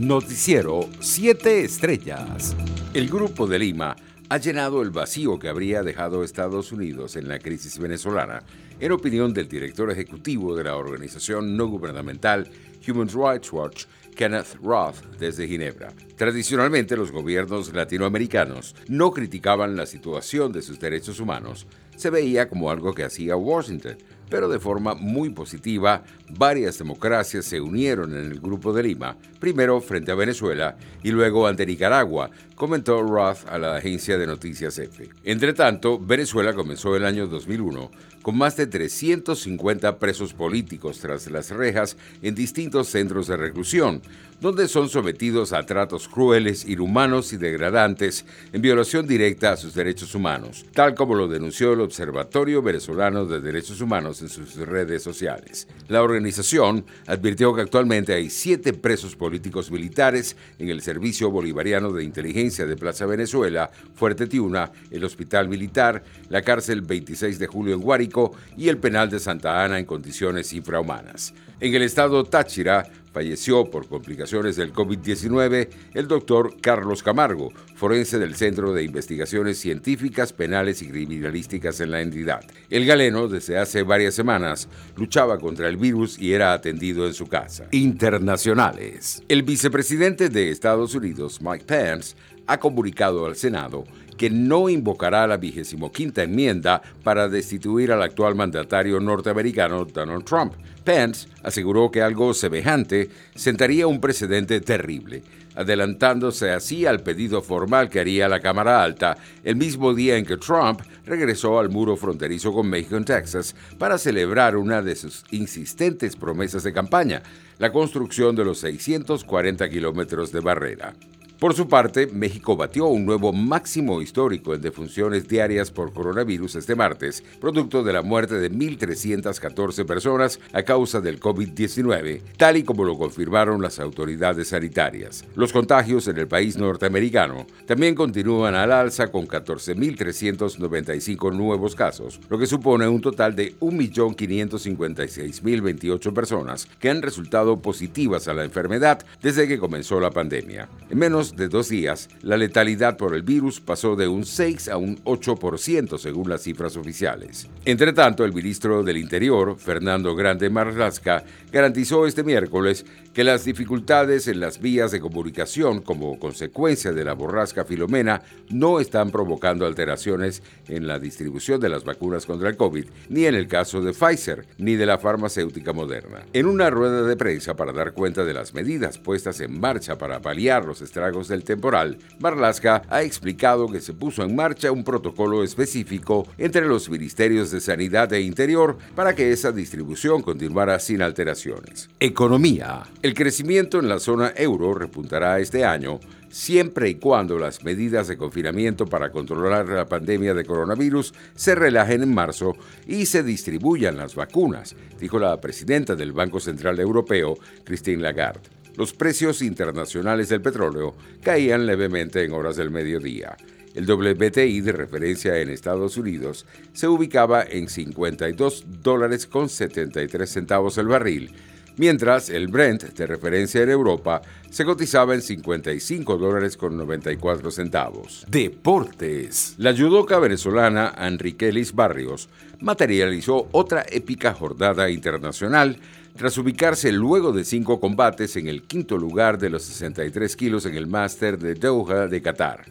Noticiero 7 Estrellas. El Grupo de Lima ha llenado el vacío que habría dejado Estados Unidos en la crisis venezolana, en opinión del director ejecutivo de la organización no gubernamental Human Rights Watch, Kenneth Roth, desde Ginebra. Tradicionalmente los gobiernos latinoamericanos no criticaban la situación de sus derechos humanos, se veía como algo que hacía Washington, pero de forma muy positiva, varias democracias se unieron en el Grupo de Lima, primero frente a Venezuela y luego ante Nicaragua, comentó Roth a la agencia de noticias EFE. Entre tanto, Venezuela comenzó el año 2001 con más de 350 presos políticos tras las rejas en distintos centros de reclusión, donde son sometidos a tratos crueles, inhumanos y degradantes en violación directa a sus derechos humanos, tal como lo denunció el Observatorio Venezolano de Derechos Humanos en sus redes sociales. La organización advirtió que actualmente hay siete presos políticos militares en el Servicio Bolivariano de Inteligencia de Plaza Venezuela, Fuerte Tiuna, el Hospital Militar, la cárcel 26 de julio en Guárico y el penal de Santa Ana en condiciones infrahumanas. En el estado Táchira, falleció por complicaciones del COVID-19 el doctor Carlos Camargo, forense del Centro de Investigaciones Científicas, Penales y Criminalísticas en la entidad. El galeno, desde hace varias semanas, luchaba contra el virus y era atendido en su casa. Internacionales. El vicepresidente de Estados Unidos, Mike Pence, ha comunicado al Senado que no invocará la vigésimo quinta enmienda para destituir al actual mandatario norteamericano Donald Trump. Pence aseguró que algo semejante sentaría un precedente terrible, adelantándose así al pedido formal que haría la Cámara Alta el mismo día en que Trump regresó al muro fronterizo con México en Texas para celebrar una de sus insistentes promesas de campaña, la construcción de los 640 kilómetros de barrera. Por su parte, México batió un nuevo máximo histórico en defunciones diarias por coronavirus este martes, producto de la muerte de 1.314 personas a causa del COVID-19, tal y como lo confirmaron las autoridades sanitarias. Los contagios en el país norteamericano también continúan al alza con 14.395 nuevos casos, lo que supone un total de 1.556.028 personas que han resultado positivas a la enfermedad desde que comenzó la pandemia. En menos de dos días, la letalidad por el virus pasó de un 6 a un 8% según las cifras oficiales. Entre tanto, el ministro del Interior, Fernando Grande Marlasca, garantizó este miércoles que las dificultades en las vías de comunicación como consecuencia de la borrasca Filomena no están provocando alteraciones en la distribución de las vacunas contra el COVID, ni en el caso de Pfizer, ni de la farmacéutica moderna. En una rueda de prensa para dar cuenta de las medidas puestas en marcha para paliar los estragos del temporal, Marlaska ha explicado que se puso en marcha un protocolo específico entre los ministerios de Sanidad e Interior para que esa distribución continuara sin alteraciones. Economía. El crecimiento en la zona euro repuntará este año siempre y cuando las medidas de confinamiento para controlar la pandemia de coronavirus se relajen en marzo y se distribuyan las vacunas, dijo la presidenta del Banco Central Europeo, Christine Lagarde los precios internacionales del petróleo caían levemente en horas del mediodía. El WTI de referencia en Estados Unidos se ubicaba en 52 dólares con 73 centavos el barril, mientras el Brent de referencia en Europa se cotizaba en 55 dólares con 94 centavos. Deportes. La judoka venezolana Enriquelis Barrios materializó otra épica jornada internacional tras ubicarse luego de cinco combates en el quinto lugar de los 63 kilos en el Master de Doha de Qatar.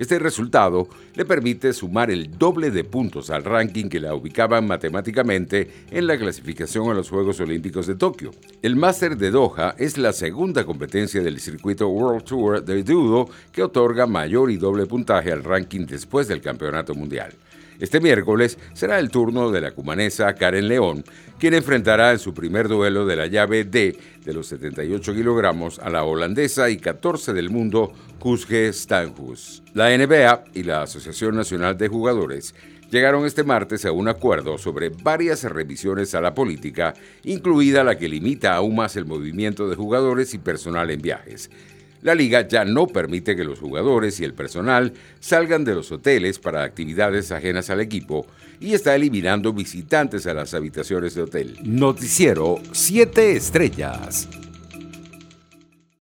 Este resultado le permite sumar el doble de puntos al ranking que la ubicaban matemáticamente en la clasificación a los Juegos Olímpicos de Tokio. El Master de Doha es la segunda competencia del circuito World Tour de Judo que otorga mayor y doble puntaje al ranking después del Campeonato Mundial. Este miércoles será el turno de la cumanesa Karen León, quien enfrentará en su primer duelo de la llave D de los 78 kilogramos a la holandesa y 14 del mundo Kuzge Stanhus. La NBA y la Asociación Nacional de Jugadores llegaron este martes a un acuerdo sobre varias revisiones a la política, incluida la que limita aún más el movimiento de jugadores y personal en viajes. La liga ya no permite que los jugadores y el personal salgan de los hoteles para actividades ajenas al equipo y está eliminando visitantes a las habitaciones de hotel. Noticiero 7 Estrellas.